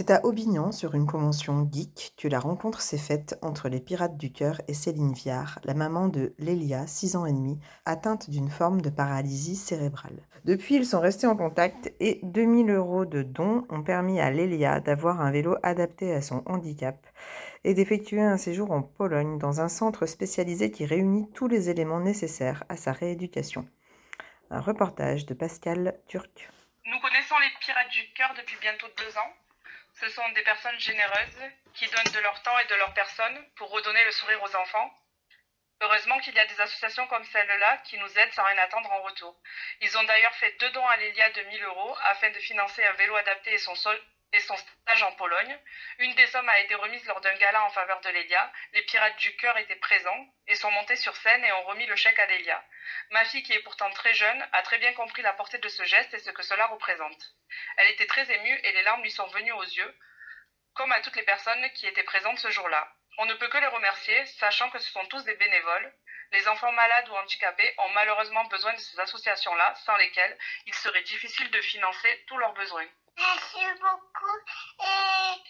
C'est à Aubignan, sur une convention geek, que la rencontre s'est faite entre les Pirates du Cœur et Céline Viard, la maman de Lélia, 6 ans et demi, atteinte d'une forme de paralysie cérébrale. Depuis, ils sont restés en contact et 2000 euros de dons ont permis à Lélia d'avoir un vélo adapté à son handicap et d'effectuer un séjour en Pologne dans un centre spécialisé qui réunit tous les éléments nécessaires à sa rééducation. Un reportage de Pascal Turc. Nous connaissons les Pirates du Cœur depuis bientôt deux ans. Ce sont des personnes généreuses qui donnent de leur temps et de leur personne pour redonner le sourire aux enfants. Heureusement qu'il y a des associations comme celle-là qui nous aident sans rien attendre en retour. Ils ont d'ailleurs fait deux dons à Lélia de 1000 euros afin de financer un vélo adapté et son, sol et son stage en Pologne. Une des sommes a été remise lors d'un gala en faveur de Lélia. Les pirates du cœur étaient présents et sont montés sur scène et ont remis le chèque à Lélia. Ma fille, qui est pourtant très jeune, a très bien compris la portée de ce geste et ce que cela représente. Elle était très émue et les larmes lui sont venues aux yeux, comme à toutes les personnes qui étaient présentes ce jour-là. On ne peut que les remercier, sachant que ce sont tous des bénévoles. Les enfants malades ou handicapés ont malheureusement besoin de ces associations-là, sans lesquelles il serait difficile de financer tous leurs besoins. Merci beaucoup et,